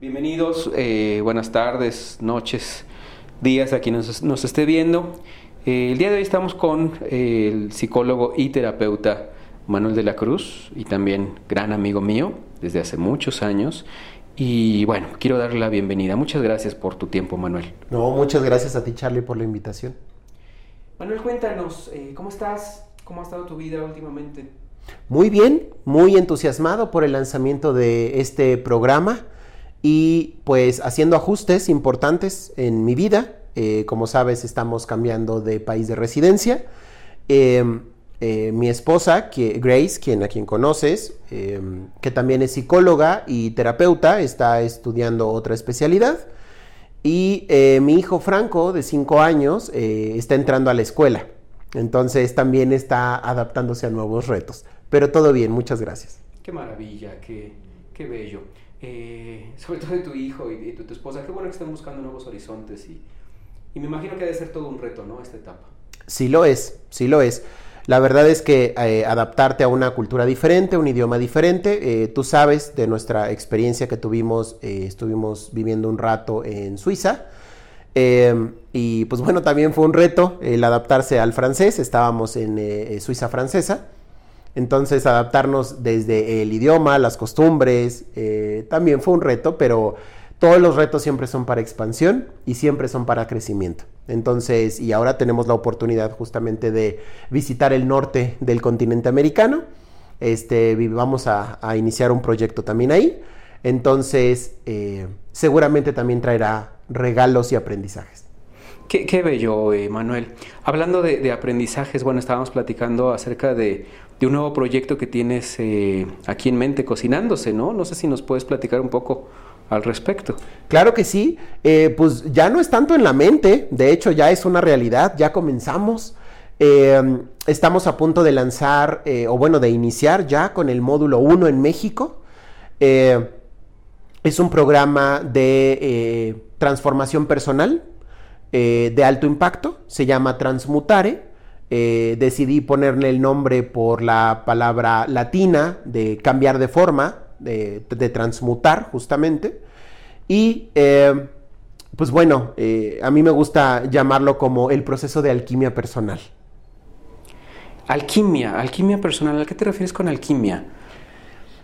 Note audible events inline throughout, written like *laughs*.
Bienvenidos, eh, buenas tardes, noches, días a quien nos, esté viendo. Eh, el día de hoy estamos con eh, el psicólogo y terapeuta Manuel de la Cruz y también gran amigo mío desde hace muchos años. Y bueno, quiero darle la bienvenida. Muchas gracias por tu tiempo, Manuel. No, muchas gracias a ti, Charlie, por la invitación. Manuel, cuéntanos, ¿cómo estás? ¿Cómo ha estado tu vida últimamente? Muy bien, muy entusiasmado por el lanzamiento de este programa y pues haciendo ajustes importantes en mi vida. Eh, como sabes, estamos cambiando de país de residencia. Em, eh, mi esposa, que, Grace, quien a quien conoces, em, que también es psicóloga y terapeuta, está estudiando otra especialidad. Y eh, mi hijo Franco, de 5 años, está entrando a la escuela. Entonces también está adaptándose a nuevos retos. Pero todo bien, muchas gracias. Qué maravilla, qué, qué bello. Eh, sobre todo de tu hijo y de tu, esposa, qué bueno que estén buscando nuevos horizontes y, me imagino que debe ser todo un reto, ¿no? Esta etapa. Sí lo es, sí lo es. La verdad es que eh, adaptarte a una cultura diferente, un idioma diferente, eh, tú sabes de nuestra experiencia que tuvimos, estuvimos viviendo un rato en Suiza. y pues bueno, también fue un reto el adaptarse al francés, estábamos en Suiza francesa. Entonces adaptarnos desde el idioma, las costumbres, eh, también fue un reto, pero todos los retos siempre son para expansión y siempre son para crecimiento. Entonces, y ahora tenemos la oportunidad justamente de visitar el norte del continente americano. Este, vamos a, iniciar un proyecto también ahí. Entonces, eh, seguramente también traerá regalos y aprendizajes. Qué, bello, eh, Manuel. Hablando de, aprendizajes, bueno, estábamos platicando acerca de, un nuevo proyecto que tienes eh, aquí en mente cocinándose, ¿no? No sé si nos puedes platicar un poco al respecto. Claro que sí, eh, pues ya no es tanto en la mente, de hecho ya es una realidad, ya comenzamos. estamos a punto de lanzar, o bueno, de iniciar ya con el módulo 1 en México. es un programa de transformación personal eh, de alto impacto, se llama Transmutare. Eh, decidí ponerle el nombre por la palabra latina de cambiar de forma, de, transmutar justamente. Y eh, pues bueno, a mí me gusta llamarlo como el proceso de alquimia personal. Alquimia, alquimia personal, ¿a qué te refieres con alquimia?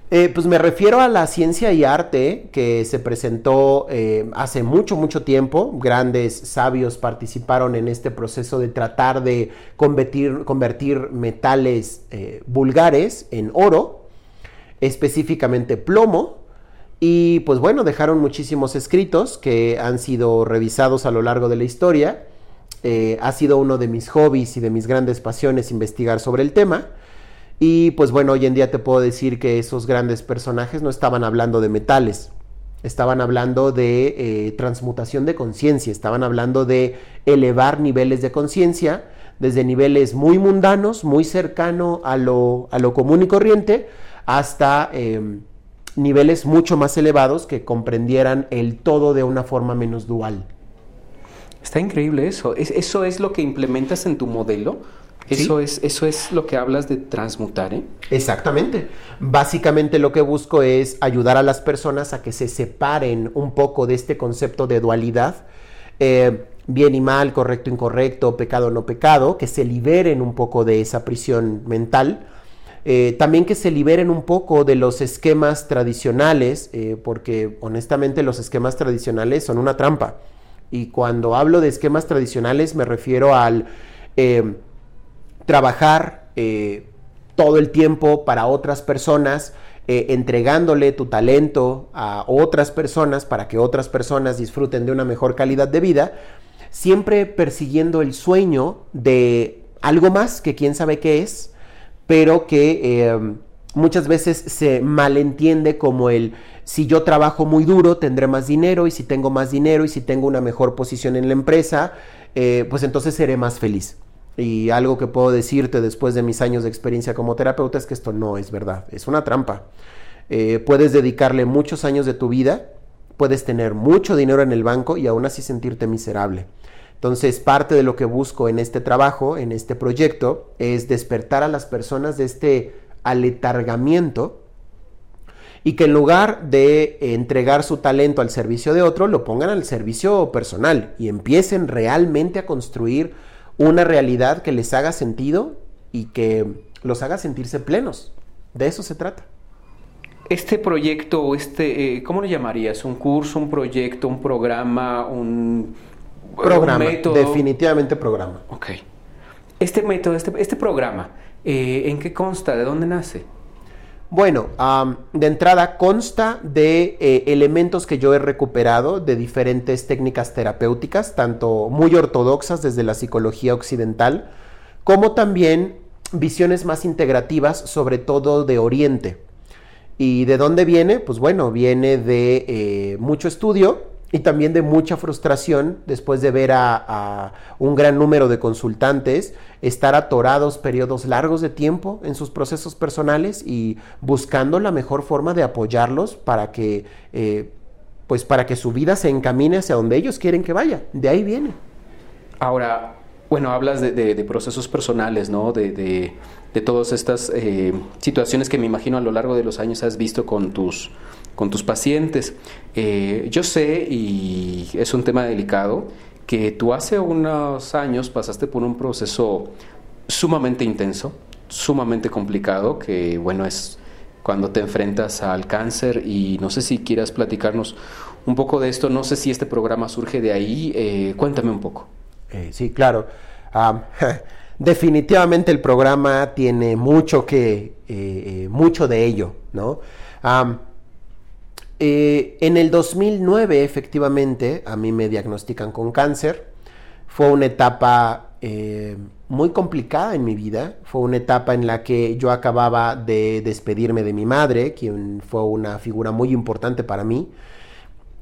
Eh, pues me refiero a la ciencia y arte que se presentó eh, hace mucho, mucho tiempo. Grandes sabios participaron en este proceso de tratar de convertir, convertir metales eh, vulgares en oro, específicamente plomo. Y pues bueno, dejaron muchísimos escritos que han sido revisados a lo largo de la historia. ha sido uno de mis hobbies y de mis grandes pasiones investigar sobre el tema. Y pues bueno, hoy en día te puedo decir que esos grandes personajes no estaban hablando de metales, estaban hablando de eh, transmutación de conciencia, estaban hablando de elevar niveles de conciencia desde niveles muy mundanos, muy cercano a lo, a lo común y corriente, hasta em, niveles mucho más elevados que comprendieran el todo de una forma menos dual. Está increíble eso. ¿Eso es lo que implementas en tu modelo? Eso, es, eso es lo que hablas de transmutar, ¿eh? Exactamente. Básicamente lo que busco es ayudar a las personas a que se separen un poco de este concepto de dualidad, eh, bien y mal, correcto, incorrecto, pecado, no pecado, que se liberen un poco de esa prisión mental. Eh, también que se liberen un poco de los esquemas tradicionales, eh, porque honestamente los esquemas tradicionales son una trampa. Y cuando hablo de esquemas tradicionales me refiero al trabajar eh, todo el tiempo para otras personas, eh, entregándole tu talento a otras personas para que otras personas disfruten de una mejor calidad de vida, siempre persiguiendo el sueño de algo más que quién sabe qué es, pero que em, muchas veces se malentiende como el si yo trabajo muy duro tendré más dinero y si tengo más dinero y si tengo una mejor posición en la empresa, eh, pues entonces seré más feliz. Y algo que puedo decirte después de mis años de experiencia como terapeuta es que esto no es verdad, es una trampa. Eh, puedes dedicarle muchos años de tu vida, puedes tener mucho dinero en el banco y aún así sentirte miserable. Entonces, parte de lo que busco en este trabajo, en este proyecto, es despertar a las personas de este aletargamiento y que en lugar de entregar su talento al servicio de otro, lo pongan al servicio personal y empiecen realmente a construir una realidad que les haga sentido y que los haga sentirse plenos. De eso se trata. Este proyecto, este, eh, ¿cómo lo llamarías? ¿Un curso, un proyecto, un programa, un, programa? Definitivamente programa. Ok. Este método, este, este programa, eh, ¿en qué consta? ¿De dónde nace? Bueno, de entrada consta de eh, elementos que yo he recuperado de diferentes técnicas terapéuticas, tanto muy ortodoxas desde la psicología occidental, como también visiones más integrativas, sobre todo de Oriente. ¿Y de dónde viene? Pues bueno, viene de eh, mucho estudio, y también de mucha frustración después de ver a, un gran número de consultantes estar atorados periodos largos de tiempo en sus procesos personales y buscando la mejor forma de apoyarlos para que, eh, pues para que su vida se encamine hacia donde ellos quieren que vaya. De ahí viene. Ahora, bueno, hablas de, procesos personales, ¿no? De, todas estas eh, situaciones que me imagino a lo largo de los años has visto con tus con tus pacientes. Eh, yo sé, y es un tema delicado, que tú hace unos años pasaste por un proceso sumamente intenso, sumamente complicado, que bueno, es cuando te enfrentas al cáncer y no sé si quieras platicarnos un poco de esto, no sé si este programa surge de ahí, eh, cuéntame un poco. Eh, sí, claro. *laughs* definitivamente el programa tiene mucho que, mucho de ello, ¿no? Eh, en el 2009, efectivamente, a mí me diagnostican con cáncer. Fue una etapa eh, muy complicada en mi vida. Fue una etapa en la que yo acababa de despedirme de mi madre, quien fue una figura muy importante para mí.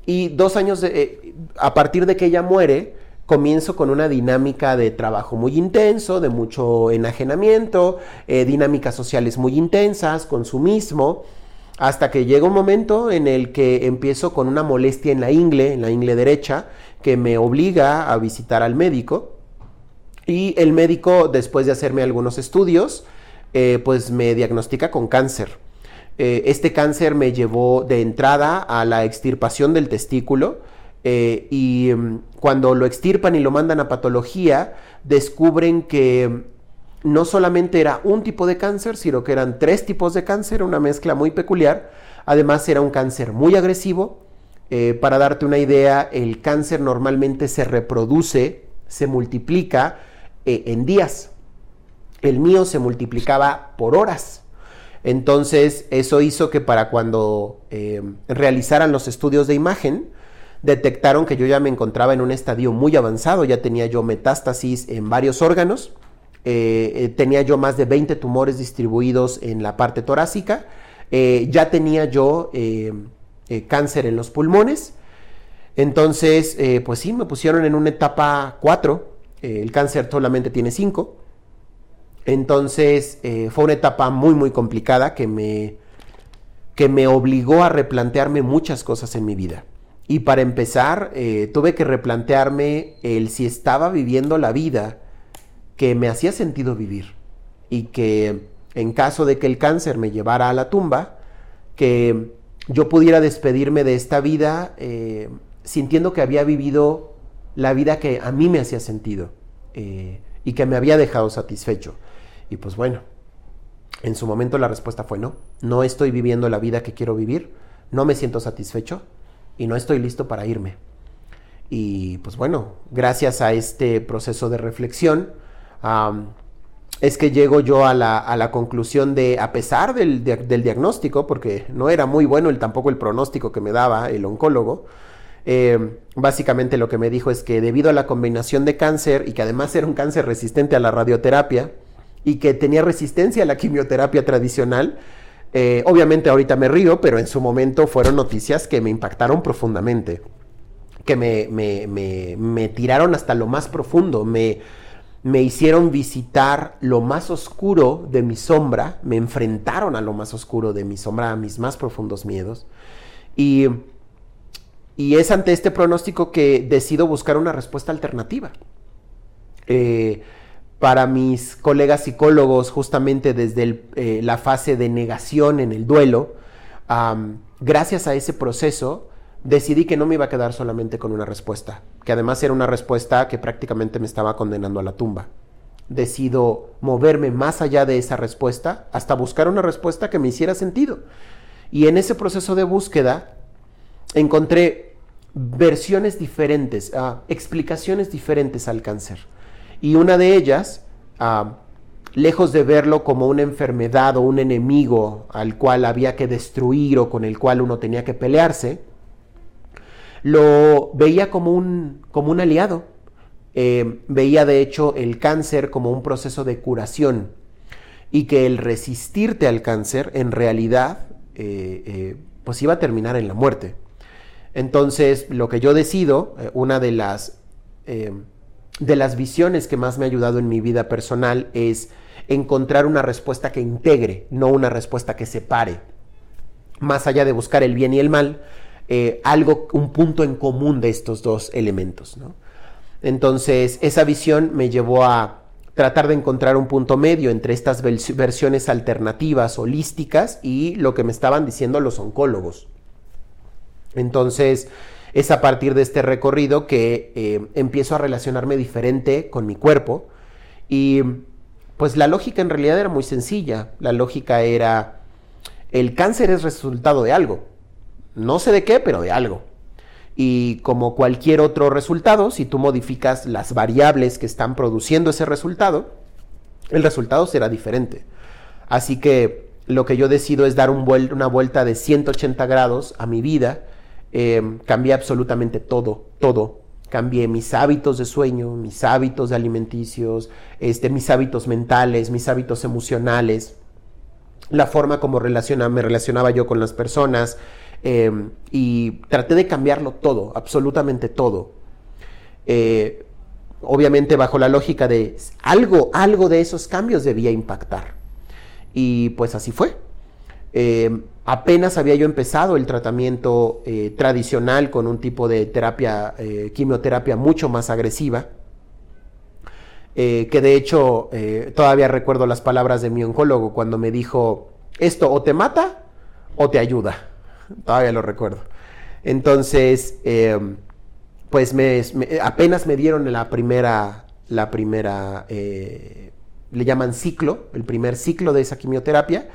Y dos años eh, a partir de que ella muere, comienzo con una dinámica de trabajo muy intenso, de mucho enajenamiento, dinámicas sociales muy intensas, consumismo hasta que llega un momento en el que empiezo con una molestia en la ingle, en la ingle derecha, que me obliga a visitar al médico. Y el médico, después de hacerme algunos estudios, eh, pues me diagnostica con cáncer. Eh, este cáncer me llevó de entrada a la extirpación del testículo. Eh, y mm, cuando lo extirpan y lo mandan a patología, descubren que no solamente era un tipo de cáncer, sino que eran tres tipos de cáncer, una mezcla muy peculiar. Además era un cáncer muy agresivo. Eh, para darte una idea, el cáncer normalmente se reproduce, se multiplica eh, en días. El mío se multiplicaba por horas. Entonces eso hizo que para cuando eh, realizaran los estudios de imagen, detectaron que yo ya me encontraba en un estadio muy avanzado, ya tenía yo metástasis en varios órganos eh, eh, tenía yo más de 20 tumores distribuidos en la parte torácica, eh, ya tenía yo cáncer en los pulmones, entonces pues sí, me pusieron en una etapa 4, el cáncer solamente tiene 5, entonces fue una etapa muy muy complicada que me, que me obligó a replantearme muchas cosas en mi vida. Y para empezar, tuve que replantearme el si estaba viviendo la vida que me hacía sentido vivir y que en caso de que el cáncer me llevara a la tumba, que yo pudiera despedirme de esta vida eh, sintiendo que había vivido la vida que a mí me hacía sentido eh, y que me había dejado satisfecho. Y pues bueno, en su momento la respuesta fue no, no estoy viviendo la vida que quiero vivir, no me siento satisfecho y no estoy listo para irme. Y pues bueno, gracias a este proceso de reflexión, es que llego yo a la, conclusión de, a pesar del, diagnóstico, porque no era muy bueno el, tampoco el pronóstico que me daba el oncólogo, eh, básicamente lo que me dijo es que debido a la combinación de cáncer y que además era un cáncer resistente a la radioterapia y que tenía resistencia a la quimioterapia tradicional, eh, obviamente ahorita me río, pero en su momento fueron noticias que me impactaron profundamente, que me, me tiraron hasta lo más profundo, me me hicieron visitar lo más oscuro de mi sombra, me enfrentaron a lo más oscuro de mi sombra, a mis más profundos miedos. Y, es ante este pronóstico que decido buscar una respuesta alternativa. Eh, para mis colegas psicólogos, justamente desde eh, la fase de negación en el duelo, gracias a ese proceso, decidí que no me iba a quedar solamente con una respuesta, que además era una respuesta que prácticamente me estaba condenando a la tumba. Decido moverme más allá de esa respuesta hasta buscar una respuesta que me hiciera sentido. Y en ese proceso de búsqueda encontré versiones diferentes, ah, explicaciones diferentes al cáncer. Y una de ellas, ah, lejos de verlo como una enfermedad o un enemigo al cual había que destruir o con el cual uno tenía que pelearse, lo veía como un, como un aliado. Eh, veía de hecho el cáncer como un proceso de curación y que el resistirte al cáncer en realidad eh, eh, pues iba a terminar en la muerte. Entonces lo que yo decido, una de las, de las visiones que más me ha ayudado en mi vida personal es encontrar una respuesta que integre, no una respuesta que separe. Más allá de buscar el bien y el mal, eh, algo, un punto en común de estos dos elementos. Entonces, esa visión me llevó a tratar de encontrar un punto medio entre estas versiones alternativas, holísticas, y lo que me estaban diciendo los oncólogos. Entonces, es a partir de este recorrido que eh, empiezo a relacionarme diferente con mi cuerpo y pues la lógica en realidad era muy sencilla. La lógica era, el cáncer es resultado de algo. No sé de qué, pero de algo. Y como cualquier otro resultado, si tú modificas las variables que están produciendo ese resultado, el resultado será diferente. Así que lo que yo decido es dar una vuelta de 180 grados a mi vida. Eh, cambié absolutamente todo, todo. Cambié mis hábitos de sueño, mis hábitos alimenticios, este, mis hábitos mentales, mis hábitos emocionales, la forma como me relacionaba yo con las personas, Em, y traté de cambiarlo todo, absolutamente todo. Eh, obviamente bajo la lógica de algo, algo de esos cambios debía impactar. Y pues así fue. Em, apenas había yo empezado el tratamiento eh, tradicional con un tipo de terapia, eh, quimioterapia mucho más agresiva. que de hecho todavía recuerdo las palabras de mi oncólogo cuando me dijo, esto o te mata o te ayuda. Todavía lo recuerdo. Entonces, eh, pues me, apenas me dieron la primera, la primera, eh, le llaman ciclo, el primer ciclo de esa quimioterapia.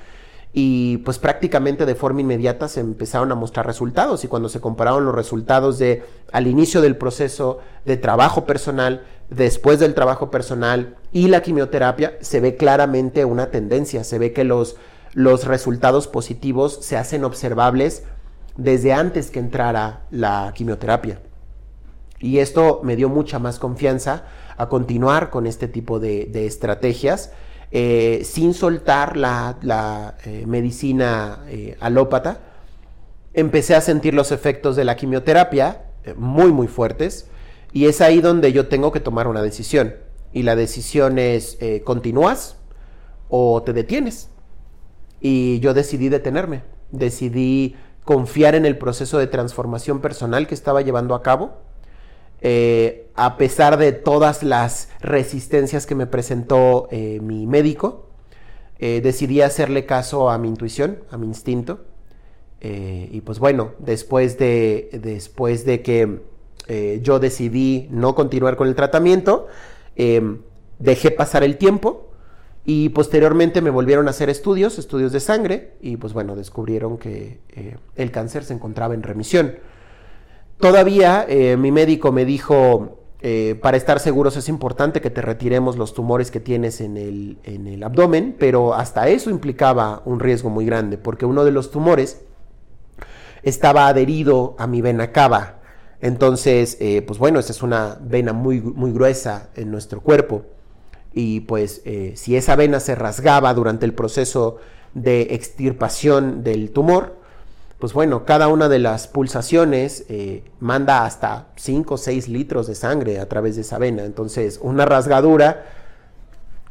Y pues prácticamente de forma inmediata se empezaron a mostrar resultados y cuando se compararon los resultados de al inicio del proceso de trabajo personal, después del trabajo personal y la quimioterapia, se ve claramente una tendencia, se ve que los los resultados positivos se hacen observables desde antes que entrara la quimioterapia. Y esto me dio mucha más confianza a continuar con este tipo de, estrategias eh, sin soltar la, eh, medicina eh, alópata. Empecé a sentir los efectos de la quimioterapia muy, muy fuertes y es ahí donde yo tengo que tomar una decisión. Y la decisión es, ¿continúas o te detienes? Y yo decidí detenerme, decidí confiar en el proceso de transformación personal que estaba llevando a cabo, eh, a pesar de todas las resistencias que me presentó eh, mi médico, eh, decidí hacerle caso a mi intuición, a mi instinto. y pues bueno, después de, después de que yo decidí no continuar con el tratamiento, dejé pasar el tiempo y posteriormente me volvieron a hacer estudios, estudios de sangre, y pues bueno, descubrieron que eh, el cáncer se encontraba en remisión. Todavía eh, mi médico me dijo, eh, para estar seguros es importante que te retiremos los tumores que tienes en el, en el abdomen, pero hasta eso implicaba un riesgo muy grande, porque uno de los tumores estaba adherido a mi vena cava. Entonces, pues bueno, esa es una vena muy, muy gruesa en nuestro cuerpo y pues eh, si esa vena se rasgaba durante el proceso de extirpación del tumor, pues bueno, cada una de las pulsaciones eh, manda hasta 5 o 6 litros de sangre a través de esa vena. Entonces, una rasgadura,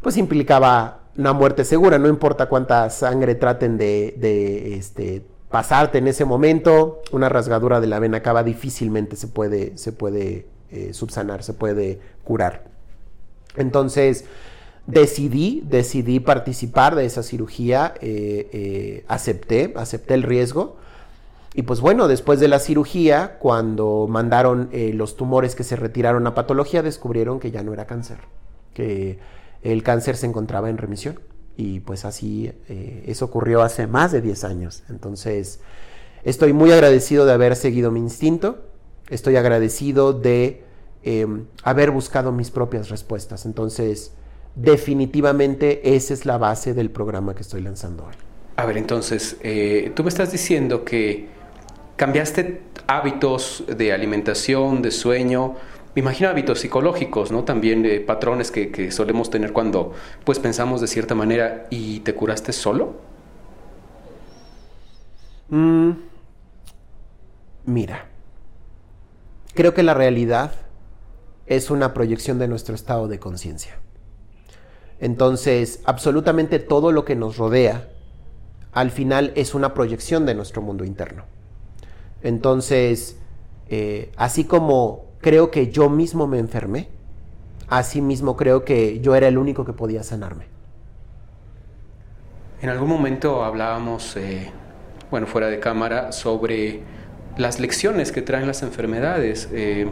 pues implicaba una muerte segura, no importa cuánta sangre traten de, este, pasarte en ese momento, una rasgadura de la vena cava difícilmente se puede, se puede eh, subsanar, se puede curar. Entonces, decidí, decidí participar de esa cirugía, eh, eh, acepté, acepté el riesgo. Y pues bueno, después de la cirugía, cuando mandaron eh, los tumores que se retiraron a patología, descubrieron que ya no era cáncer, que el cáncer se encontraba en remisión. Y pues así, eso ocurrió hace más de 10 años. Entonces, estoy muy agradecido de haber seguido mi instinto, estoy agradecido de em, haber buscado mis propias respuestas. Entonces, definitivamente esa es la base del programa que estoy lanzando hoy. A ver, entonces, eh, tú me estás diciendo que cambiaste hábitos de alimentación, de sueño, me imagino hábitos psicológicos, ¿no? También eh, patrones que, solemos tener cuando pues pensamos de cierta manera y te curaste solo. Mm, mira, creo que la realidad es una proyección de nuestro estado de conciencia. Entonces, absolutamente todo lo que nos rodea, al final es una proyección de nuestro mundo interno. Entonces, eh, así como creo que yo mismo me enfermé, así mismo creo que yo era el único que podía sanarme. En algún momento hablábamos, eh, bueno, fuera de cámara, sobre las lecciones que traen las enfermedades. Eh,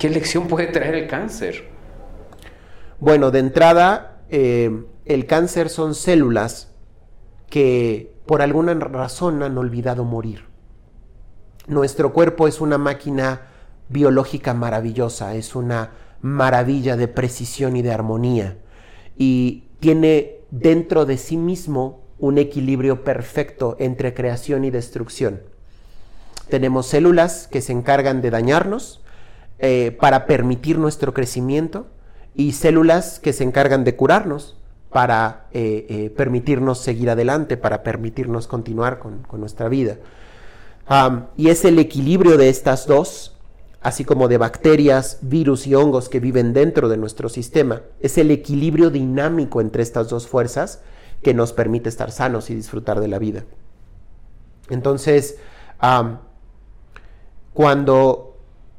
¿Qué lección puede traer el cáncer? Bueno, de entrada, eh, el cáncer son células que por alguna razón han olvidado morir. Nuestro cuerpo es una máquina biológica maravillosa, es una maravilla de precisión y de armonía y tiene dentro de sí mismo un equilibrio perfecto entre creación y destrucción. Tenemos células que se encargan de dañarnos eh, para permitir nuestro crecimiento y células que se encargan de curarnos para eh, eh, permitirnos seguir adelante, para permitirnos continuar con, nuestra vida. y es el equilibrio de estas dos, así como de bacterias, virus y hongos que viven dentro de nuestro sistema, es el equilibrio dinámico entre estas dos fuerzas que nos permite estar sanos y disfrutar de la vida. Entonces, cuando,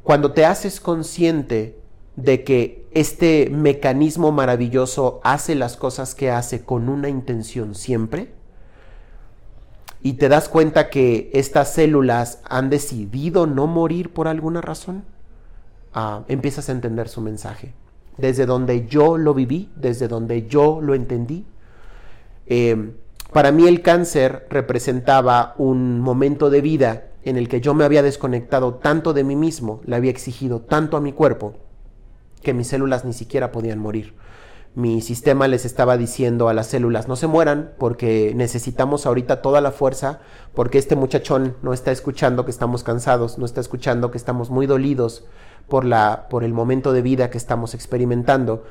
cuando te haces consciente de que este mecanismo maravilloso hace las cosas que hace con una intención siempre, y te das cuenta que estas células han decidido no morir por alguna razón, ah, empiezas a entender su mensaje. Desde donde yo lo viví, desde donde yo lo entendí. Eh, para mí el cáncer representaba un momento de vida en el que yo me había desconectado tanto de mí mismo, le había exigido tanto a mi cuerpo, que mis células ni siquiera podían morir. Mi sistema les estaba diciendo a las células, no se mueran porque necesitamos ahorita toda la fuerza, porque este muchachón no está escuchando que estamos cansados, no está escuchando que estamos muy dolidos por, la, por el momento de vida que estamos experimentando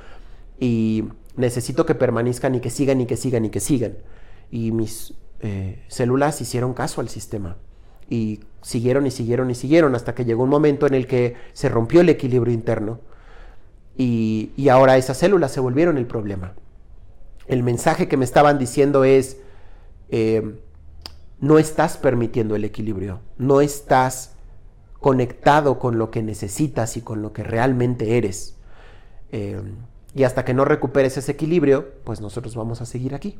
y necesito que permanezcan y que sigan y que sigan y que sigan. Y mis eh, células hicieron caso al sistema y siguieron y siguieron y siguieron hasta que llegó un momento en el que se rompió el equilibrio interno y, ahora esas células se volvieron el problema. El mensaje que me estaban diciendo es, eh, no estás permitiendo el equilibrio, no estás conectado con lo que necesitas y con lo que realmente eres. Eh, y hasta que no recuperes ese equilibrio, pues nosotros vamos a seguir aquí,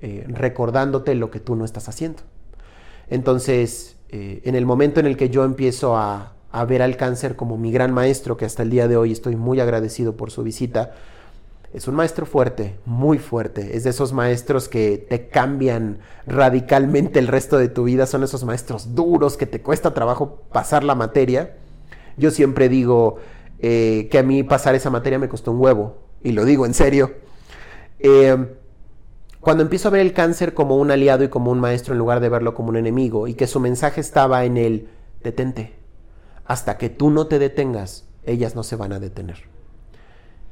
eh, recordándote lo que tú no estás haciendo. Entonces, en el momento en el que yo empiezo a, a ver al cáncer como mi gran maestro, que hasta el día de hoy estoy muy agradecido por su visita. Es un maestro fuerte, muy fuerte. Es de esos maestros que te cambian radicalmente el resto de tu vida. Son esos maestros duros que te cuesta trabajo pasar la materia. Yo siempre digo eh, que a mí pasar esa materia me costó un huevo. Y lo digo en serio. Eh, cuando empiezo a ver el cáncer como un aliado y como un maestro en lugar de verlo como un enemigo y que su mensaje estaba en el detente, hasta que tú no te detengas, ellas no se van a detener.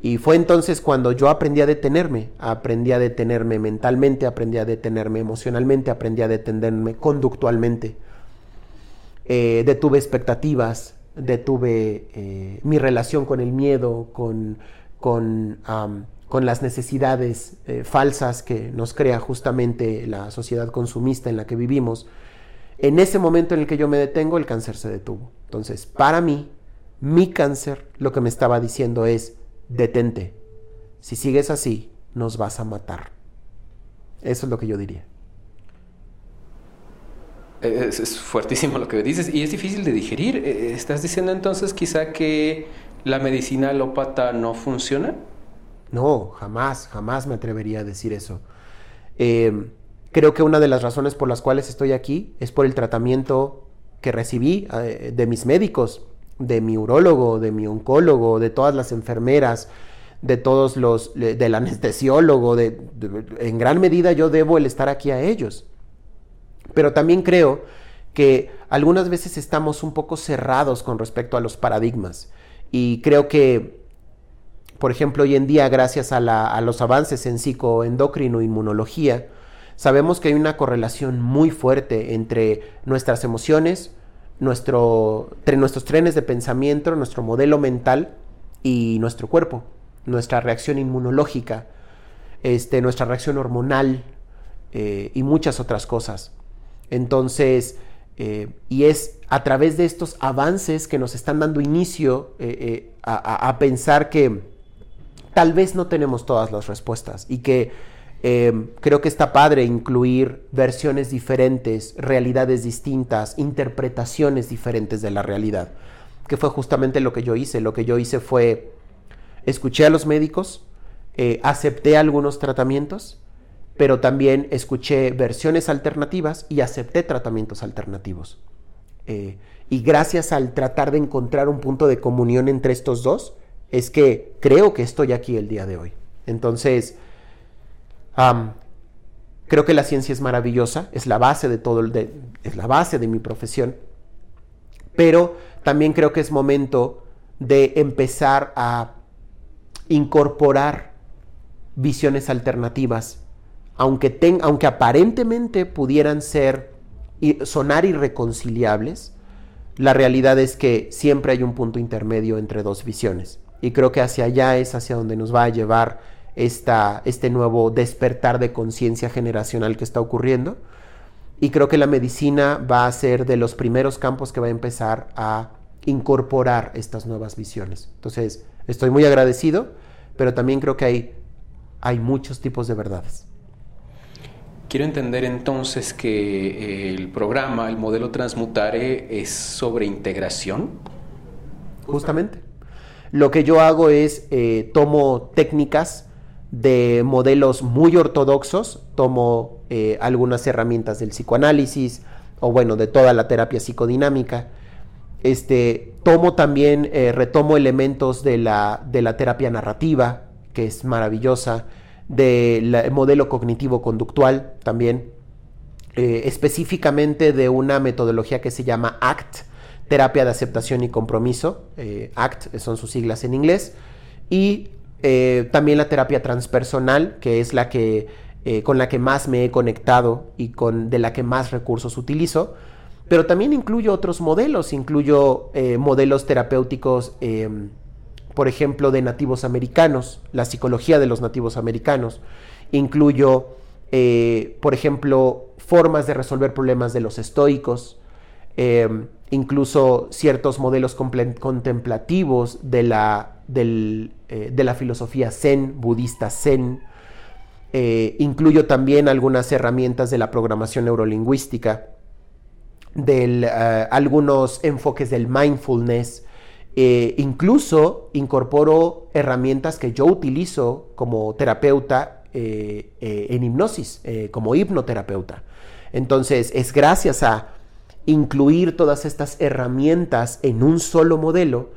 Y fue entonces cuando yo aprendí a detenerme, aprendí a detenerme mentalmente, aprendí a detenerme emocionalmente, aprendí a detenerme conductualmente. Eh, detuve expectativas, detuve eh, mi relación con el miedo, con, con, con las necesidades eh, falsas que nos crea justamente la sociedad consumista en la que vivimos. En ese momento en el que yo me detengo, el cáncer se detuvo. Entonces, para mí, mi cáncer lo que me estaba diciendo es, detente. Si sigues así, nos vas a matar. Eso es lo que yo diría. Es, fuertísimo lo que dices y es difícil de digerir. Eh, ¿Estás diciendo entonces quizá que la medicina alópata no funciona? No, jamás, jamás me atrevería a decir eso. Eh, creo que una de las razones por las cuales estoy aquí es por el tratamiento que recibí eh, de mis médicos, de mi urólogo, de mi oncólogo, de todas las enfermeras, de todos los, del anestesiólogo, en gran medida yo debo el estar aquí a ellos. Pero también creo que algunas veces estamos un poco cerrados con respecto a los paradigmas. Y creo que, por ejemplo, hoy en día, gracias a, los avances en psicoendocrino inmunología, sabemos que hay una correlación muy fuerte entre nuestras emociones, nuestro, nuestros trenes de pensamiento, nuestro modelo mental y nuestro cuerpo, nuestra reacción inmunológica, este, nuestra reacción hormonal eh, y muchas otras cosas. Entonces, eh, y es a través de estos avances que nos están dando inicio eh, eh, a, pensar que tal vez no tenemos todas las respuestas y que creo que está padre incluir versiones diferentes, realidades distintas, interpretaciones diferentes de la realidad, que fue justamente lo que yo hice. Lo que yo hice fue, escuché a los médicos, acepté algunos tratamientos, pero también escuché versiones alternativas y acepté tratamientos alternativos. Eh, y gracias al tratar de encontrar un punto de comunión entre estos dos, es que creo que estoy aquí el día de hoy. Entonces, creo que la ciencia es maravillosa, es la base de todo, es la base de mi profesión, pero también creo que es momento de empezar a incorporar visiones alternativas aunque, aunque aparentemente pudieran ser sonar irreconciliables, la realidad es que siempre hay un punto intermedio entre dos visiones. Y creo que hacia allá es hacia donde nos va a llevar esta, este nuevo despertar de conciencia generacional que está ocurriendo. Y creo que la medicina va a ser de los primeros campos que va a empezar a incorporar estas nuevas visiones. Entonces, estoy muy agradecido, pero también creo que hay, hay muchos tipos de verdades. Quiero entender entonces que eh, el programa, el modelo Transmutare, es sobre integración. Justamente. Lo que yo hago es eh, tomo técnicas de modelos muy ortodoxos, tomo eh, algunas herramientas del psicoanálisis o bueno, de toda la terapia psicodinámica. Este, tomo también, retomo elementos de la, de la terapia narrativa, que es maravillosa del modelo cognitivo-conductual también, eh, específicamente de una metodología que se llama ACT, terapia de aceptación y compromiso, eh, ACT son sus siglas en inglés, y eh, también la terapia transpersonal, que es la que con la que más me he conectado y con de la que más recursos utilizo, pero también incluyo otros modelos, incluyo modelos terapéuticos em, por ejemplo, de nativos americanos, la psicología de los nativos americanos. Incluyo, eh, por ejemplo, formas de resolver problemas de los estoicos, eh, incluso ciertos modelos contemplativos de la, eh, de la filosofía zen, budista zen. incluyo también algunas herramientas de la programación neurolingüística, de algunos enfoques del mindfulness, eh, incluso incorporo herramientas que yo utilizo como terapeuta eh, eh, en hipnosis, como hipnoterapeuta. Entonces, es gracias a incluir todas estas herramientas en un solo modelo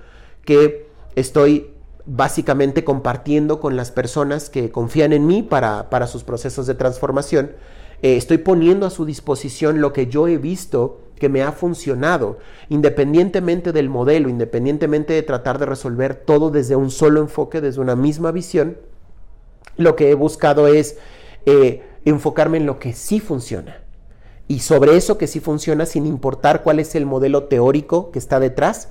que estoy básicamente compartiendo con las personas que confían en mí para, para sus procesos de transformación. estoy poniendo a su disposición lo que yo he visto que me ha funcionado, independientemente del modelo, independientemente de tratar de resolver todo desde un solo enfoque, desde una misma visión, lo que he buscado es eh, enfocarme en lo que sí funciona. Y sobre eso que sí funciona, sin importar cuál es el modelo teórico que está detrás,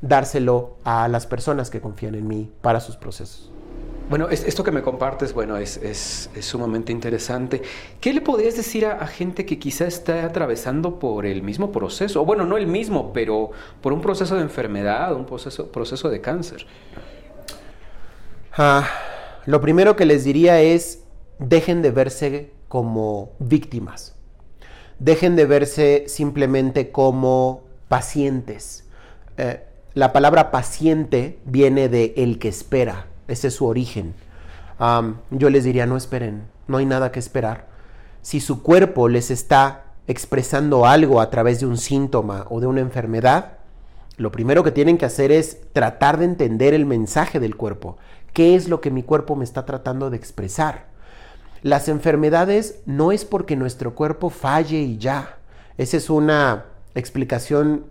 dárselo a las personas que confían en mí para sus procesos. Bueno, esto que me compartes, bueno, es, sumamente interesante. ¿Qué le podrías decir a, gente que quizá está atravesando por el mismo proceso? O bueno, no el mismo, pero por un proceso de enfermedad, un proceso, proceso de cáncer. Ah, lo primero que les diría es, dejen de verse como víctimas. Dejen de verse simplemente como pacientes. Eh, la palabra paciente viene de el que espera, ese es su origen. yo les diría, no esperen, no hay nada que esperar. Si su cuerpo les está expresando algo a través de un síntoma o de una enfermedad, lo primero que tienen que hacer es tratar de entender el mensaje del cuerpo. ¿Qué es lo que mi cuerpo me está tratando de expresar? Las enfermedades no es porque nuestro cuerpo falle y ya. Esa es una explicación,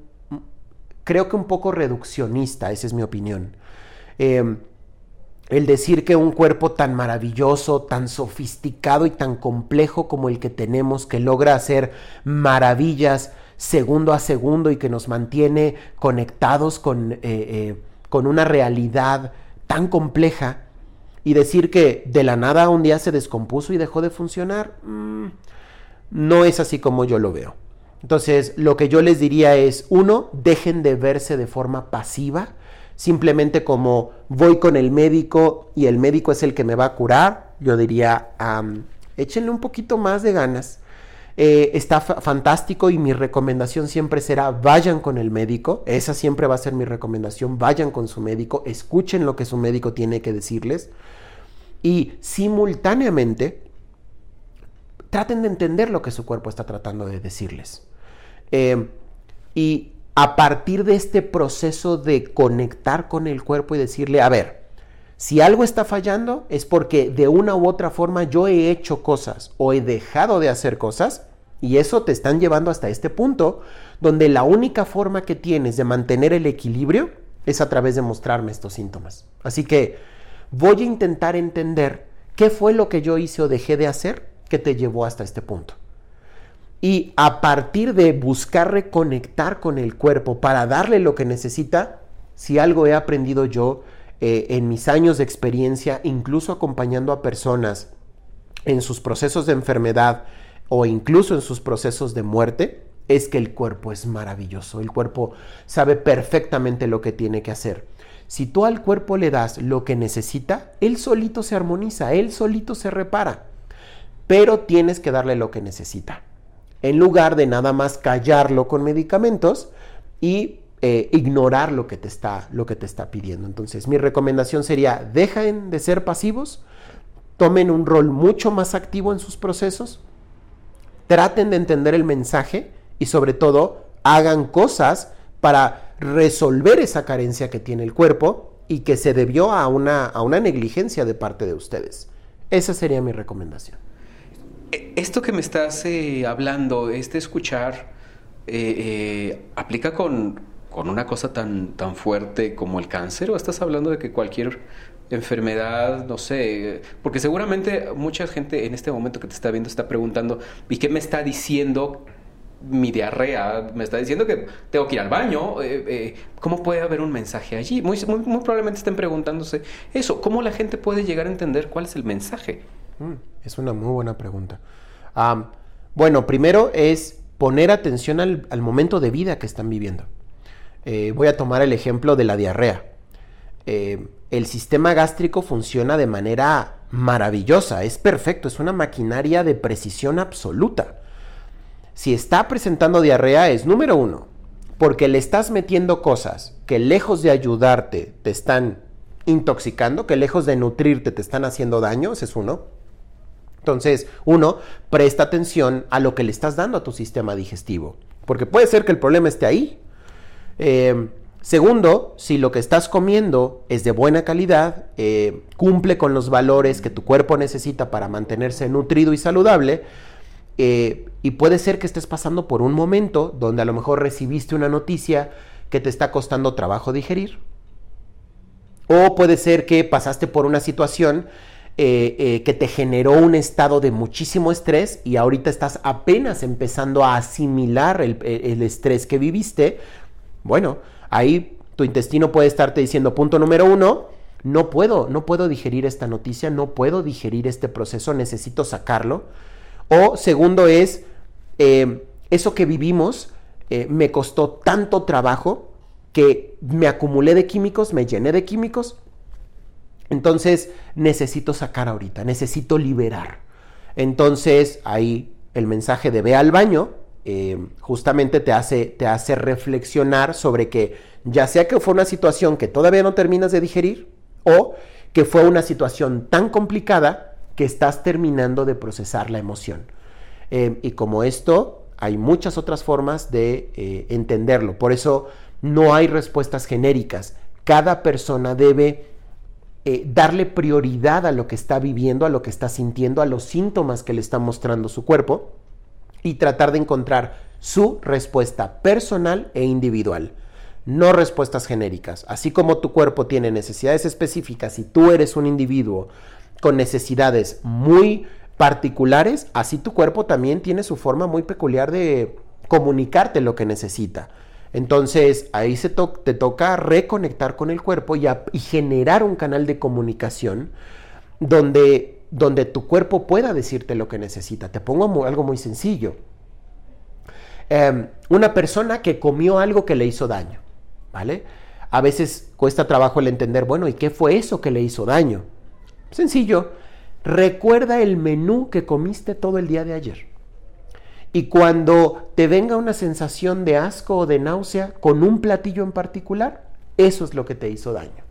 creo que un poco reduccionista, esa es mi opinión. Em, el decir que un cuerpo tan maravilloso, tan sofisticado y tan complejo como el que tenemos, que logra hacer maravillas segundo a segundo y que nos mantiene conectados con, eh, eh, con una realidad tan compleja, y decir que de la nada un día se descompuso y dejó de funcionar, mm, no es así como yo lo veo. Entonces, lo que yo les diría es, uno, dejen de verse de forma pasiva, simplemente como voy con el médico y el médico es el que me va a curar, yo diría, échenle un poquito más de ganas. Eh, está fantástico y mi recomendación siempre será vayan con el médico, esa siempre va a ser mi recomendación, vayan con su médico, escuchen lo que su médico tiene que decirles y simultáneamente traten de entender lo que su cuerpo está tratando de decirles. Eh, y a partir de este proceso de conectar con el cuerpo y decirle, a ver, si algo está fallando es porque de una u otra forma yo he hecho cosas o he dejado de hacer cosas y eso te están llevando hasta este punto donde la única forma que tienes de mantener el equilibrio es a través de mostrarme estos síntomas. Así que voy a intentar entender qué fue lo que yo hice o dejé de hacer que te llevó hasta este punto. Y a partir de buscar reconectar con el cuerpo para darle lo que necesita, si algo he aprendido yo eh, en mis años de experiencia, incluso acompañando a personas en sus procesos de enfermedad o incluso en sus procesos de muerte, es que el cuerpo es maravilloso. El cuerpo sabe perfectamente lo que tiene que hacer. Si tú al cuerpo le das lo que necesita, él solito se armoniza, él solito se repara. Pero tienes que darle lo que necesita. En lugar de nada más callarlo con medicamentos y eh, ignorar lo que, te está, lo que te está pidiendo. Entonces, mi recomendación sería, dejen de ser pasivos, tomen un rol mucho más activo en sus procesos, traten de entender el mensaje y sobre todo hagan cosas para resolver esa carencia que tiene el cuerpo y que se debió a una, a una negligencia de parte de ustedes. Esa sería mi recomendación. E, esto que me estás eh, hablando, este escuchar, eh, eh, ¿aplica con, con, una cosa tan, tan fuerte como el cáncer? ¿O estás hablando de que cualquier enfermedad, no sé, porque seguramente mucha gente en este momento que te está viendo está preguntando, ¿y qué me está diciendo mi diarrea me está diciendo que tengo que ir al baño. Eh, eh, ¿Cómo puede haber un mensaje allí? Muy, probablemente estén preguntándose eso. ¿Cómo la gente puede llegar a entender cuál es el mensaje? Mm, es una muy buena pregunta. bueno, primero es poner atención al, momento de vida que están viviendo. Eh, voy a tomar el ejemplo de la diarrea. el sistema gástrico funciona de manera maravillosa, es perfecto, es una maquinaria de precisión absoluta si está presentando diarrea es número uno, porque le estás metiendo cosas que lejos de ayudarte te están intoxicando, que lejos de nutrirte te están haciendo daño, ese es uno. Entonces, uno, presta atención a lo que le estás dando a tu sistema digestivo, porque puede ser que el problema esté ahí. Em, segundo, si lo que estás comiendo es de buena calidad, eh, cumple con los valores que tu cuerpo necesita para mantenerse nutrido y saludable, eh, y puede ser que estés pasando por un momento donde a lo mejor recibiste una noticia que te está costando trabajo digerir. O puede ser que pasaste por una situación eh, eh, que te generó un estado de muchísimo estrés y ahorita estás apenas empezando a asimilar el, el estrés que viviste. Bueno, ahí tu intestino puede estarte diciendo, punto número uno, no puedo, no puedo digerir esta noticia, no puedo digerir este proceso, necesito sacarlo. O segundo es, eh, eso que vivimos eh, me costó tanto trabajo que me acumulé de químicos, me llené de químicos Entonces necesito sacar ahorita, necesito liberar. Entonces ahí el mensaje de ve al baño eh, justamente te hace, te hace reflexionar sobre que ya sea que fue una situación que todavía no terminas de digerir o que fue una situación tan complicada que estás terminando de procesar la emoción. Eh, y como esto, hay muchas otras formas de eh, entenderlo. Por eso no hay respuestas genéricas. Cada persona debe eh, darle prioridad a lo que está viviendo, a lo que está sintiendo, a los síntomas que le está mostrando su cuerpo y tratar de encontrar su respuesta personal e individual. No respuestas genéricas. Así como tu cuerpo tiene necesidades específicas y tú eres un individuo con necesidades muy particulares, así tu cuerpo también tiene su forma muy peculiar de comunicarte lo que necesita. Entonces ahí se te toca reconectar con el cuerpo y, generar un canal de comunicación donde, donde tu cuerpo pueda decirte lo que necesita. Te pongo algo muy sencillo. Em, una persona que comió algo que le hizo daño, ¿vale? A veces cuesta trabajo el entender, bueno, ¿y qué fue eso que le hizo daño? Sencillo, recuerda el menú que comiste todo el día de ayer. Y cuando te venga una sensación de asco o de náusea con un platillo en particular, eso es lo que te hizo daño.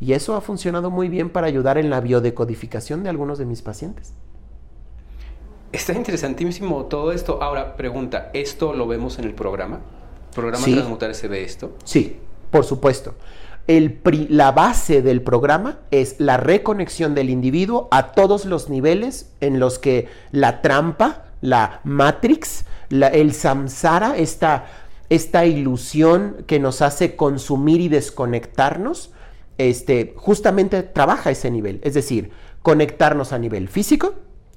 Y eso ha funcionado muy bien para ayudar en la biodecodificación de algunos de mis pacientes. Está interesantísimo todo esto. Ahora, pregunta, ¿esto lo vemos en el programa? ¿Programa sí. Transmutar se ve esto? Sí, por supuesto. La base del programa es la reconexión del individuo a todos los niveles en los que la trampa, la Matrix, el samsara, esta, esta ilusión que nos hace consumir y desconectarnos, este, justamente trabaja ese nivel. Es decir, conectarnos a nivel físico,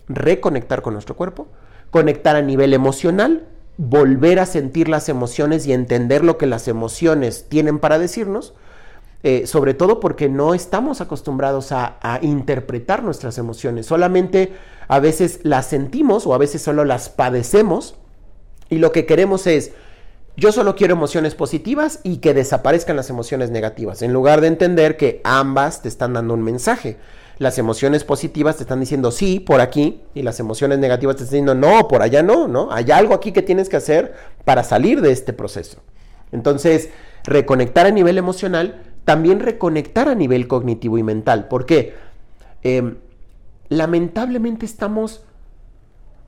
reconectar con nuestro cuerpo, conectar a nivel emocional, volver a sentir las emociones y entender lo que las emociones tienen para decirnos, eh, sobre todo porque no estamos acostumbrados a, interpretar nuestras emociones, solamente a veces las sentimos o a veces solo las padecemos y lo que queremos es, yo solo quiero emociones positivas y que desaparezcan las emociones negativas, en lugar de entender que ambas te están dando un mensaje. Las emociones positivas te están diciendo sí por aquí y las emociones negativas te están diciendo no, por allá no, ¿no? Hay algo aquí que tienes que hacer para salir de este proceso. Entonces, reconectar a nivel emocional también reconectar a nivel cognitivo y mental. porque em, lamentablemente estamos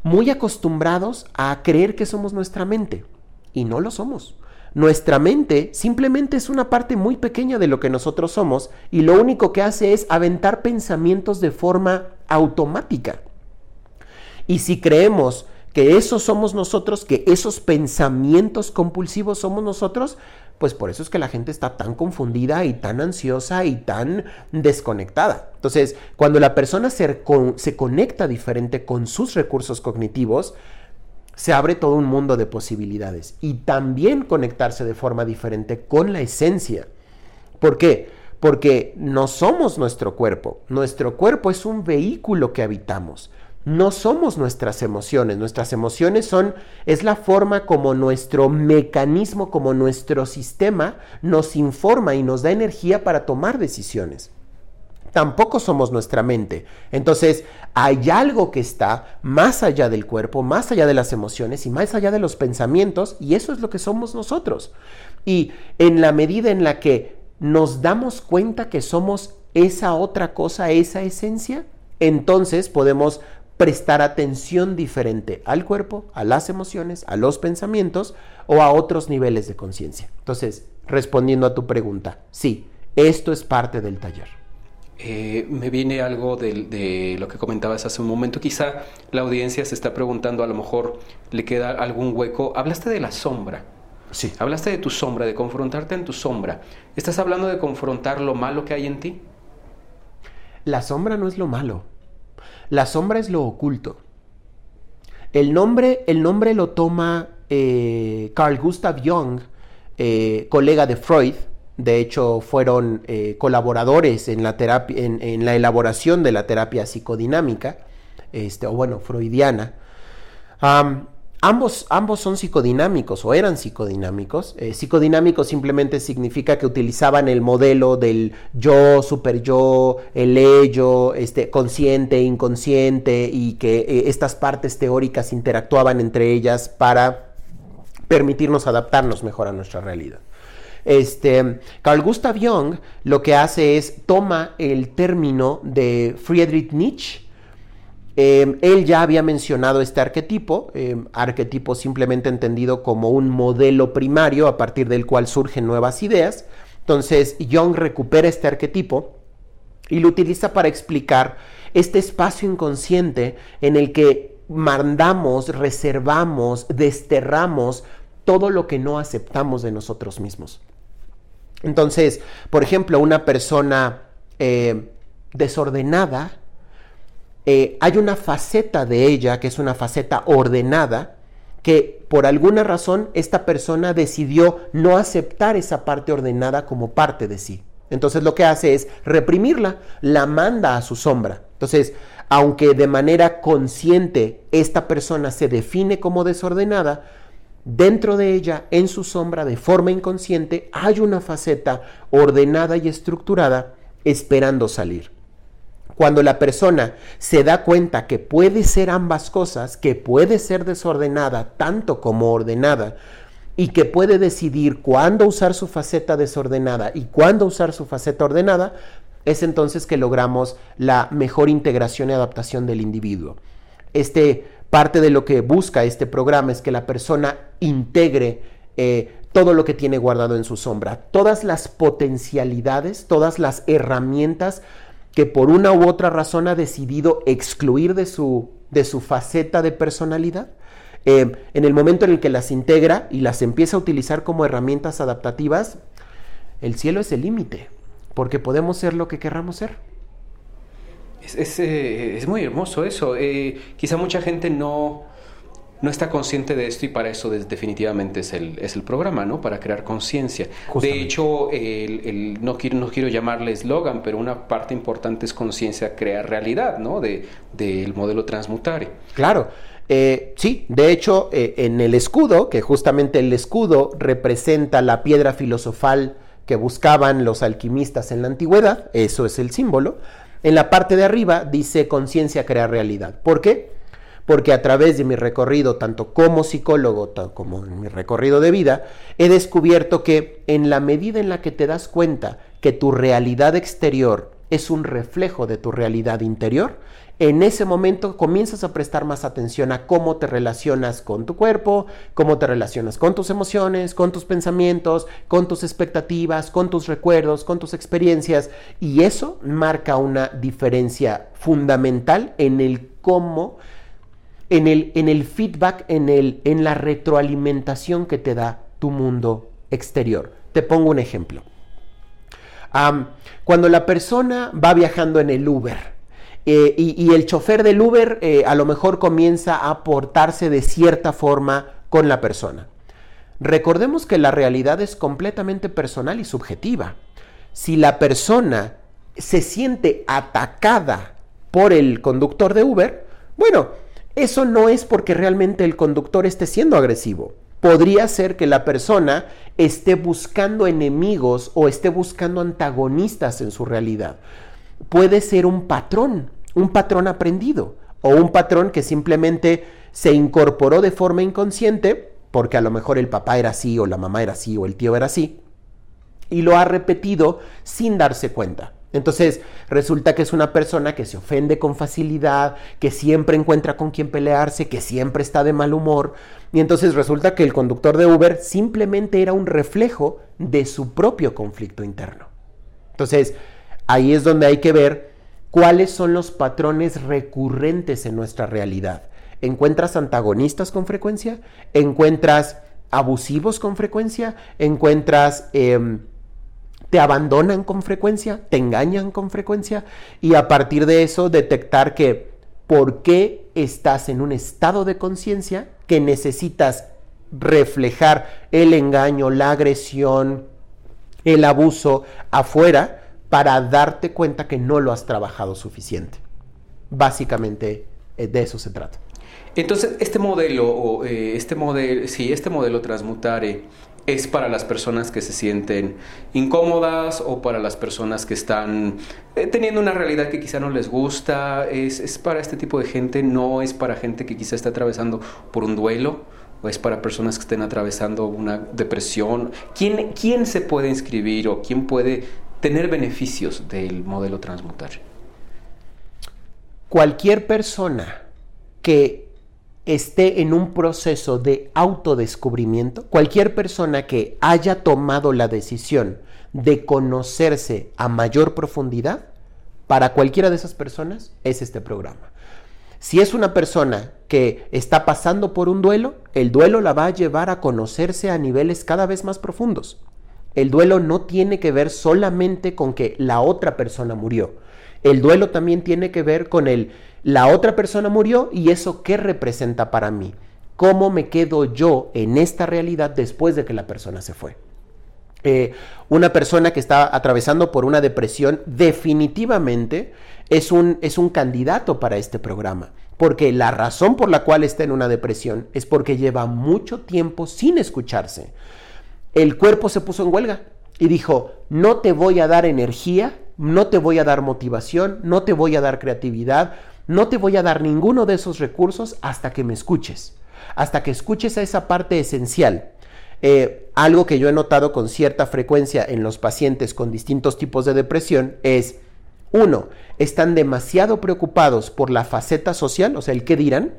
muy acostumbrados a creer que somos nuestra mente y no lo somos. Nuestra mente simplemente es una parte muy pequeña de lo que nosotros somos y lo único que hace es aventar pensamientos de forma automática. Y si creemos que esos somos nosotros, que esos pensamientos compulsivos somos nosotros, pues por eso es que la gente está tan confundida y tan ansiosa y tan desconectada. Entonces, cuando la persona se, conecta diferente con sus recursos cognitivos, se abre todo un mundo de posibilidades y también conectarse de forma diferente con la esencia. ¿Por qué? Porque no somos nuestro cuerpo, nuestro cuerpo es un vehículo que habitamos no somos nuestras emociones. Nuestras emociones son, es la forma como nuestro mecanismo, como nuestro sistema nos informa y nos da energía para tomar decisiones. Tampoco somos nuestra mente. Entonces, hay algo que está más allá del cuerpo, más allá de las emociones y más allá de los pensamientos, y eso es lo que somos nosotros. Y en la medida en la que nos damos cuenta que somos esa otra cosa, esa esencia, entonces podemos prestar atención diferente al cuerpo, a las emociones, a los pensamientos o a otros niveles de conciencia. Entonces, respondiendo a tu pregunta, sí, esto es parte del taller. Eh, me viene algo de, lo que comentabas hace un momento. Quizá la audiencia se está preguntando, a lo mejor le queda algún hueco. Hablaste de la sombra. Sí. Hablaste de tu sombra, de confrontarte en tu sombra. ¿Estás hablando de confrontar lo malo que hay en ti? La sombra no es lo malo. La sombra es lo oculto. El nombre, el nombre lo toma eh, Carl Gustav Jung, eh, colega de Freud. De hecho, fueron eh, colaboradores en la, terapia, en, la elaboración de la terapia psicodinámica, este, o bueno, freudiana. Ambos, ambos, son psicodinámicos o eran psicodinámicos. Eh, psicodinámicos simplemente significa que utilizaban el modelo del yo, super yo, el ello, este, consciente, inconsciente y que eh, estas partes teóricas interactuaban entre ellas para permitirnos adaptarnos mejor a nuestra realidad. Este, Carl Gustav Jung lo que hace es toma el término de Friedrich Nietzsche, em, él ya había mencionado este arquetipo, em, arquetipo simplemente entendido como un modelo primario a partir del cual surgen nuevas ideas. Entonces, Jung recupera este arquetipo y lo utiliza para explicar este espacio inconsciente en el que mandamos, reservamos, desterramos todo lo que no aceptamos de nosotros mismos. Entonces, por ejemplo, una persona eh, desordenada, eh, hay una faceta de ella que es una faceta ordenada, que por alguna razón esta persona decidió no aceptar esa parte ordenada como parte de sí. Entonces lo que hace es reprimirla, la manda a su sombra. Entonces, aunque de manera consciente esta persona se define como desordenada, Dentro de ella, en su sombra, de forma inconsciente, hay una faceta ordenada y estructurada esperando salir. Cuando la persona se da cuenta que puede ser ambas cosas, que puede ser desordenada tanto como ordenada, y que puede decidir cuándo usar su faceta desordenada y cuándo usar su faceta ordenada, es entonces que logramos la mejor integración y adaptación del individuo. Este Parte de lo que busca este programa es que la persona integre eh, todo lo que tiene guardado en su sombra, todas las potencialidades, todas las herramientas que por una u otra razón ha decidido excluir de su, de su faceta de personalidad. Eh, en el momento en el que las integra y las empieza a utilizar como herramientas adaptativas, el cielo es el límite, porque podemos ser lo que querramos ser. Eh, es, muy hermoso eso. Eh, quizá mucha gente no, no está consciente de esto y para eso definitivamente es el, es el programa, ¿no? Para crear conciencia. De hecho, el, no, quiero, no quiero llamarle eslogan, pero una parte importante es conciencia crear realidad, ¿no? Del de, modelo transmutario. Claro. Eh, sí, de hecho, en el escudo, que justamente el escudo representa la piedra filosofal que buscaban los alquimistas en la antigüedad, eso es el símbolo, en la parte de arriba dice conciencia crea realidad. ¿Por qué? Porque a través de mi recorrido, tanto como psicólogo como en mi recorrido de vida, he descubierto que en la medida en la que te das cuenta que tu realidad exterior es un reflejo de tu realidad interior, en ese momento comienzas a prestar más atención a cómo te relacionas con tu cuerpo, cómo te relacionas con tus emociones, con tus pensamientos, con tus expectativas, con tus recuerdos, con tus experiencias. Y eso marca una diferencia fundamental en el cómo, en el, en el feedback, en, el, en la retroalimentación que te da tu mundo exterior. Te pongo un ejemplo. cuando la persona va viajando en el Uber, eh, y, el chofer del Uber eh, a lo mejor comienza a portarse de cierta forma con la persona. Recordemos que la realidad es completamente personal y subjetiva. Si la persona se siente atacada por el conductor de Uber, bueno, eso no es porque realmente el conductor esté siendo agresivo. Podría ser que la persona esté buscando enemigos o esté buscando antagonistas en su realidad. Puede ser un patrón un patrón aprendido o un patrón que simplemente se incorporó de forma inconsciente, porque a lo mejor el papá era así o la mamá era así o el tío era así, y lo ha repetido sin darse cuenta. Entonces resulta que es una persona que se ofende con facilidad, que siempre encuentra con quien pelearse, que siempre está de mal humor. Y entonces resulta que el conductor de Uber simplemente era un reflejo de su propio conflicto interno. Entonces ahí es donde hay que ver ¿Cuáles son los patrones recurrentes en nuestra realidad? ¿Encuentras antagonistas con frecuencia? ¿Encuentras abusivos con frecuencia? ¿Encuentras... Em, te abandonan con frecuencia? ¿Te engañan con frecuencia? Y a partir de eso detectar que por qué estás en un estado de conciencia que necesitas reflejar el engaño, la agresión, el abuso afuera para darte cuenta que no lo has trabajado suficiente. Básicamente eh, de eso se trata. Entonces, este modelo, eh, este modelo, sí, este modelo Transmutare es para las personas que se sienten incómodas o para las personas que están eh, teniendo una realidad que quizá no les gusta, es, para este tipo de gente, no es para gente que quizá está atravesando por un duelo o es para personas que estén atravesando una depresión. ¿Quién, quién se puede inscribir o quién puede tener beneficios del modelo transmutar? Cualquier persona que esté en un proceso de autodescubrimiento, cualquier persona que haya tomado la decisión de conocerse a mayor profundidad, para cualquiera de esas personas es este programa. Si es una persona que está pasando por un duelo, el duelo la va a llevar a conocerse a niveles cada vez más profundos. El duelo no tiene que ver solamente con que la otra persona murió. El duelo también tiene que ver con el la otra persona murió y eso qué representa para mí. ¿Cómo me quedo yo en esta realidad después de que la persona se fue? Eh, una persona que está atravesando por una depresión definitivamente es un, es un candidato para este programa, porque la razón por la cual está en una depresión es porque lleva mucho tiempo sin escucharse. El cuerpo se puso en huelga y dijo, no te voy a dar energía, no te voy a dar motivación, no te voy a dar creatividad, no te voy a dar ninguno de esos recursos hasta que me escuches, hasta que escuches a esa parte esencial. Eh, algo que yo he notado con cierta frecuencia en los pacientes con distintos tipos de depresión es, uno, están demasiado preocupados por la faceta social, o sea, el qué dirán,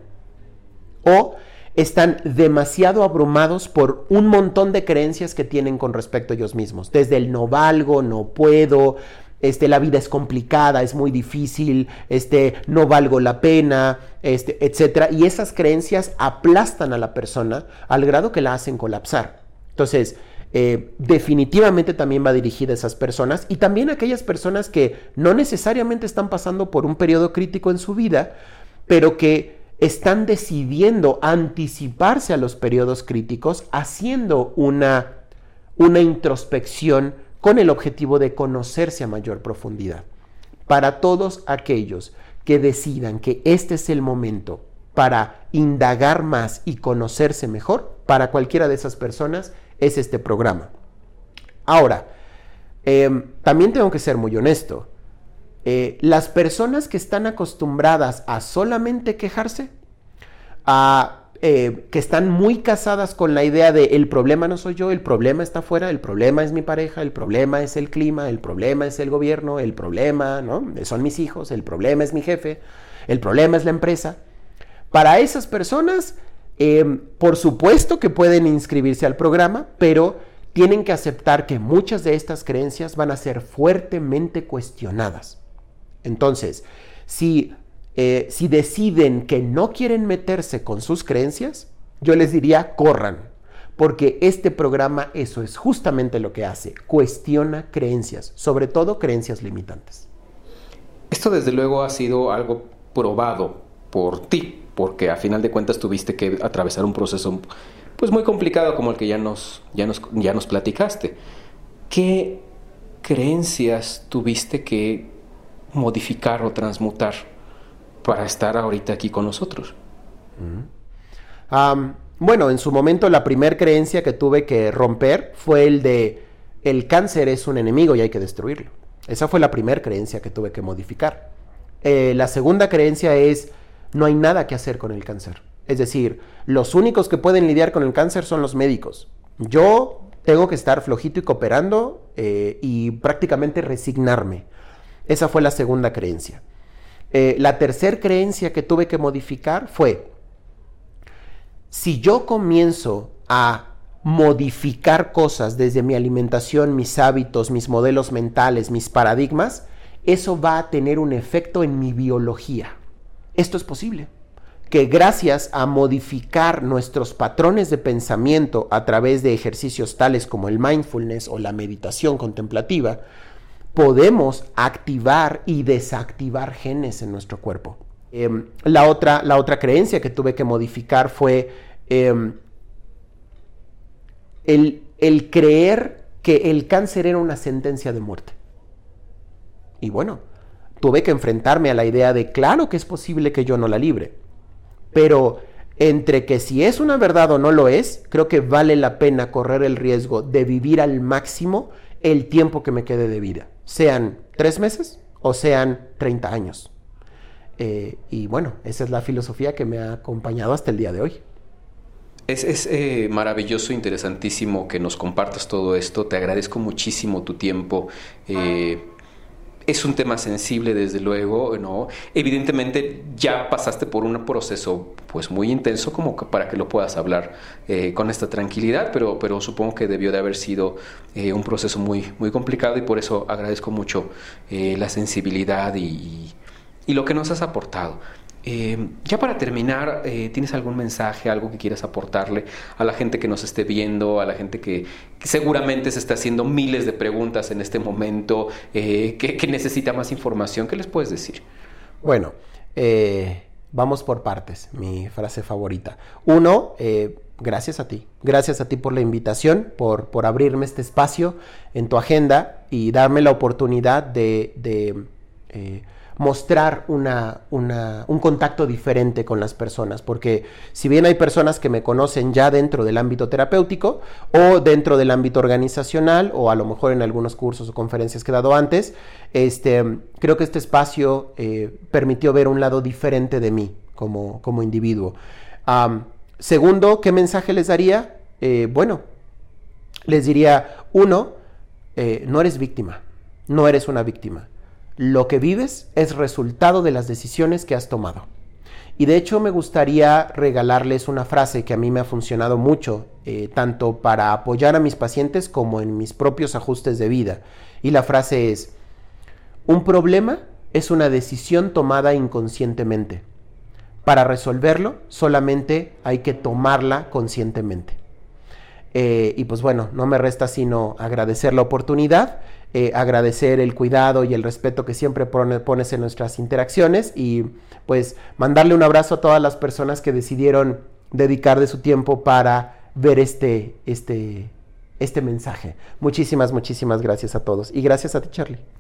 o están demasiado abrumados por un montón de creencias que tienen con respecto a ellos mismos, desde el no valgo, no puedo, este, la vida es complicada, es muy difícil, este, no valgo la pena, este, etcétera. Y esas creencias aplastan a la persona al grado que la hacen colapsar. Entonces, eh, definitivamente también va dirigida a esas personas y también a aquellas personas que no necesariamente están pasando por un periodo crítico en su vida, pero que están decidiendo anticiparse a los periodos críticos haciendo una, una introspección con el objetivo de conocerse a mayor profundidad. Para todos aquellos que decidan que este es el momento para indagar más y conocerse mejor, para cualquiera de esas personas es este programa. Ahora, em, también tengo que ser muy honesto. Eh, las personas que están acostumbradas a solamente quejarse, a eh, que están muy casadas con la idea de el problema no soy yo, el problema está afuera, el problema es mi pareja, el problema es el clima, el problema es el gobierno, el problema ¿no? son mis hijos, el problema es mi jefe, el problema es la empresa. Para esas personas, eh, por supuesto que pueden inscribirse al programa, pero tienen que aceptar que muchas de estas creencias van a ser fuertemente cuestionadas. Entonces, si eh, si deciden que no quieren meterse con sus creencias, yo les diría corran, porque este programa eso es justamente lo que hace, cuestiona creencias, sobre todo creencias limitantes. Esto desde luego ha sido algo probado por ti, porque a final de cuentas tuviste que atravesar un proceso pues muy complicado como el que ya nos, ya nos, ya nos platicaste. ¿Qué creencias tuviste que modificar o transmutar para estar ahorita aquí con nosotros. bueno, en su momento la primera creencia que tuve que romper fue el de el cáncer es un enemigo y hay que destruirlo. Esa fue la primera creencia que tuve que modificar. Eh, la segunda creencia es no hay nada que hacer con el cáncer. Es decir, los únicos que pueden lidiar con el cáncer son los médicos. Yo tengo que estar flojito y cooperando eh, y prácticamente resignarme. Esa fue la segunda creencia. Eh, la tercera creencia que tuve que modificar fue, si yo comienzo a modificar cosas desde mi alimentación, mis hábitos, mis modelos mentales, mis paradigmas, eso va a tener un efecto en mi biología. Esto es posible. Que gracias a modificar nuestros patrones de pensamiento a través de ejercicios tales como el mindfulness o la meditación contemplativa, podemos activar y desactivar genes en nuestro cuerpo. Em, la, otra, la, otra, creencia que tuve que modificar fue em, el, el creer que el cáncer era una sentencia de muerte. Y bueno, tuve que enfrentarme a la idea de, claro que es posible que yo no la libre, pero entre que si es una verdad o no lo es, creo que vale la pena correr el riesgo de vivir al máximo el tiempo que me quede de vida, sean tres meses o sean 30 años. Eh, y bueno, esa es la filosofía que me ha acompañado hasta el día de hoy. Es, es eh, maravilloso, interesantísimo que nos compartas todo esto. Te agradezco muchísimo tu tiempo. Eh, es un tema sensible, desde luego, ¿no? Evidentemente ya pasaste por un proceso pues muy intenso como para que lo puedas hablar con esta tranquilidad, pero, pero supongo que debió de haber sido un proceso muy, muy complicado y por eso agradezco mucho la sensibilidad y, y lo que nos has aportado. Eh, ya para terminar, eh, ¿tienes algún mensaje, algo que quieras aportarle a la gente que nos esté viendo, a la gente que, seguramente se está haciendo miles de preguntas en este momento, eh, que, necesita más información? ¿Qué les puedes decir? Bueno, vamos por partes, mi frase favorita. Uno, gracias a ti, gracias a ti por la invitación, por, por abrirme este espacio en tu agenda y darme la oportunidad de mostrar una, un contacto diferente con las personas, porque si bien hay personas que me conocen ya dentro del ámbito terapéutico o dentro del ámbito organizacional o a lo mejor en algunos cursos o conferencias que he dado antes, este, creo que este espacio eh, permitió ver un lado diferente de mí como, como individuo. segundo, ¿qué mensaje les daría? Eh, bueno, les diría, uno, eh, no eres víctima, no eres una víctima. Lo que vives es resultado de las decisiones que has tomado. Y de hecho me gustaría regalarles una frase que a mí me ha funcionado mucho, eh, tanto para apoyar a mis pacientes como en mis propios ajustes de vida. Y la frase es, un problema es una decisión tomada inconscientemente. Para resolverlo solamente hay que tomarla conscientemente. Eh, y pues bueno, no me resta sino agradecer la oportunidad eh, agradecer el cuidado y el respeto que siempre pones en nuestras interacciones y pues mandarle un abrazo a todas las personas que decidieron dedicar de su tiempo para ver este, este, este mensaje. Muchísimas, muchísimas gracias a todos y gracias a ti Charlie.